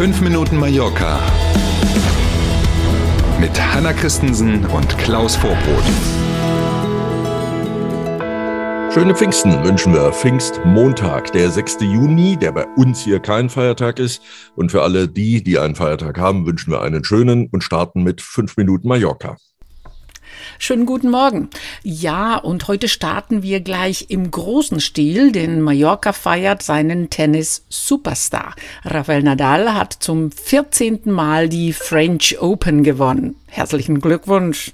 5 Minuten Mallorca mit Hanna Christensen und Klaus Vorbrot. Schöne Pfingsten wünschen wir. Pfingstmontag, der 6. Juni, der bei uns hier kein Feiertag ist. Und für alle die, die einen Feiertag haben, wünschen wir einen schönen und starten mit 5 Minuten Mallorca. Schönen guten Morgen. Ja, und heute starten wir gleich im großen Stil, denn Mallorca feiert seinen Tennis-Superstar. Rafael Nadal hat zum 14. Mal die French Open gewonnen. Herzlichen Glückwunsch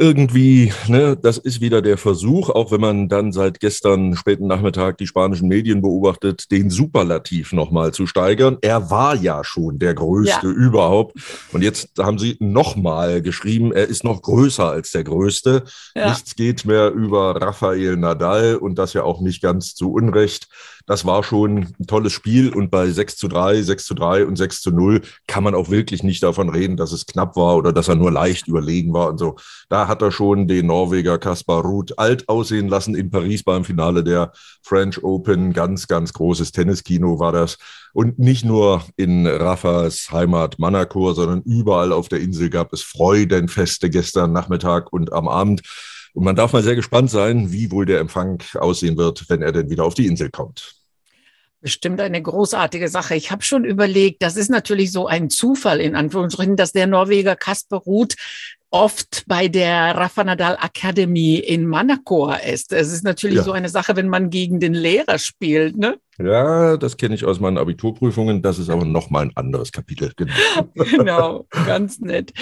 irgendwie, ne, das ist wieder der Versuch, auch wenn man dann seit gestern späten Nachmittag die spanischen Medien beobachtet, den Superlativ nochmal zu steigern. Er war ja schon der größte ja. überhaupt. Und jetzt haben sie nochmal geschrieben, er ist noch größer als der größte. Ja. Nichts geht mehr über Rafael Nadal und das ja auch nicht ganz zu Unrecht. Das war schon ein tolles Spiel und bei 6 zu 3, 6 zu 3 und 6 zu 0 kann man auch wirklich nicht davon reden, dass es knapp war oder dass er nur leicht überlegen war und so. Da hat er schon den Norweger Kaspar Ruth alt aussehen lassen in Paris beim Finale der French Open. Ganz, ganz großes Tenniskino war das. Und nicht nur in Rafas Heimat Manacor, sondern überall auf der Insel gab es Freudenfeste gestern Nachmittag und am Abend. Und man darf mal sehr gespannt sein, wie wohl der Empfang aussehen wird, wenn er denn wieder auf die Insel kommt. Bestimmt eine großartige Sache. Ich habe schon überlegt, das ist natürlich so ein Zufall in Anführungsstrichen, dass der Norweger Kasper Ruth oft bei der Rafa Nadal Academy in Manacor ist. Es ist natürlich ja. so eine Sache, wenn man gegen den Lehrer spielt, ne? Ja, das kenne ich aus meinen Abiturprüfungen. Das ist aber nochmal ein anderes Kapitel. Genau. genau, ganz nett.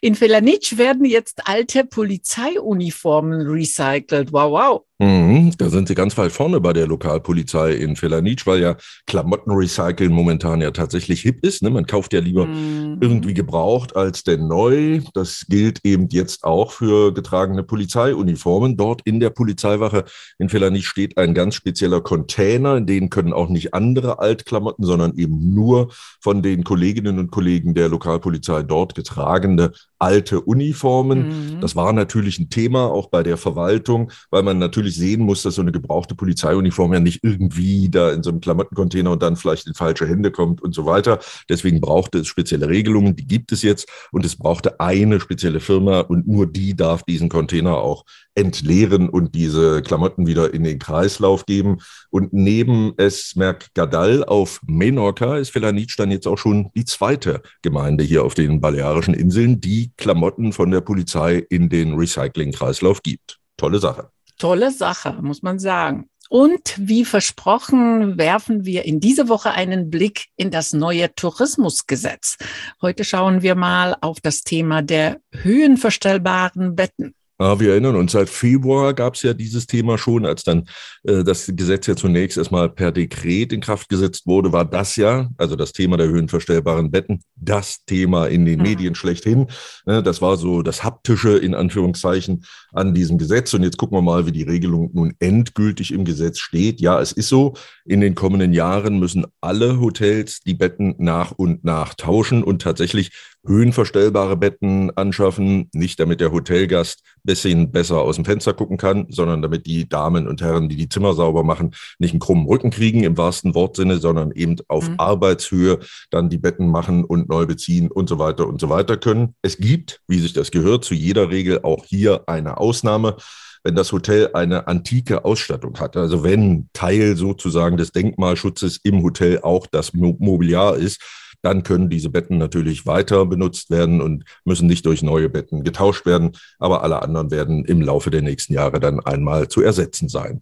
In Felanitsch werden jetzt alte Polizeiuniformen recycelt. Wow, wow. Mhm, da sind sie ganz weit vorne bei der Lokalpolizei in Felanitsch, weil ja Klamottenrecyceln momentan ja tatsächlich hip ist. Ne? Man kauft ja lieber mhm. irgendwie gebraucht als denn neu. Das gilt eben jetzt auch für getragene Polizeiuniformen. Dort in der Polizeiwache in Felanitsch steht ein ganz spezieller Container, in den können können auch nicht andere Altklamotten, sondern eben nur von den Kolleginnen und Kollegen der Lokalpolizei dort getragene alte Uniformen. Mhm. Das war natürlich ein Thema auch bei der Verwaltung, weil man natürlich sehen muss, dass so eine gebrauchte Polizeiuniform ja nicht irgendwie da in so einem Klamottencontainer und dann vielleicht in falsche Hände kommt und so weiter. Deswegen brauchte es spezielle Regelungen, die gibt es jetzt und es brauchte eine spezielle Firma und nur die darf diesen Container auch entleeren und diese Klamotten wieder in den Kreislauf geben. Und neben es Gadal auf Menorca ist Felanitsch dann jetzt auch schon die zweite Gemeinde hier auf den Balearischen Inseln, die Klamotten von der Polizei in den Recyclingkreislauf gibt. Tolle Sache. Tolle Sache, muss man sagen. Und wie versprochen, werfen wir in dieser Woche einen Blick in das neue Tourismusgesetz. Heute schauen wir mal auf das Thema der höhenverstellbaren Betten. Ja, wir erinnern uns, seit Februar gab es ja dieses Thema schon, als dann äh, das Gesetz ja zunächst erstmal per Dekret in Kraft gesetzt wurde, war das ja, also das Thema der höhenverstellbaren Betten, das Thema in den mhm. Medien schlechthin. Äh, das war so das haptische in Anführungszeichen an diesem Gesetz. Und jetzt gucken wir mal, wie die Regelung nun endgültig im Gesetz steht. Ja, es ist so, in den kommenden Jahren müssen alle Hotels die Betten nach und nach tauschen und tatsächlich höhenverstellbare Betten anschaffen, nicht damit der Hotelgast bisschen besser aus dem Fenster gucken kann, sondern damit die Damen und Herren, die die Zimmer sauber machen, nicht einen krummen Rücken kriegen im wahrsten Wortsinne, sondern eben auf mhm. Arbeitshöhe dann die Betten machen und neu beziehen und so weiter und so weiter können. Es gibt, wie sich das gehört, zu jeder Regel auch hier eine Ausnahme wenn das Hotel eine antike Ausstattung hat. Also wenn Teil sozusagen des Denkmalschutzes im Hotel auch das Mobiliar ist, dann können diese Betten natürlich weiter benutzt werden und müssen nicht durch neue Betten getauscht werden. Aber alle anderen werden im Laufe der nächsten Jahre dann einmal zu ersetzen sein.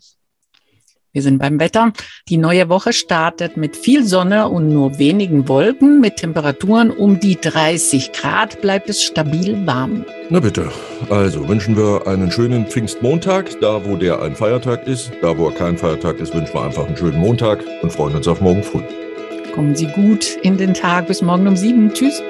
Wir sind beim Wetter. Die neue Woche startet mit viel Sonne und nur wenigen Wolken. Mit Temperaturen um die 30 Grad bleibt es stabil warm. Na bitte. Also wünschen wir einen schönen Pfingstmontag, da wo der ein Feiertag ist. Da wo er kein Feiertag ist, wünschen wir einfach einen schönen Montag und freuen uns auf morgen früh. Kommen Sie gut in den Tag. Bis morgen um sieben. Tschüss.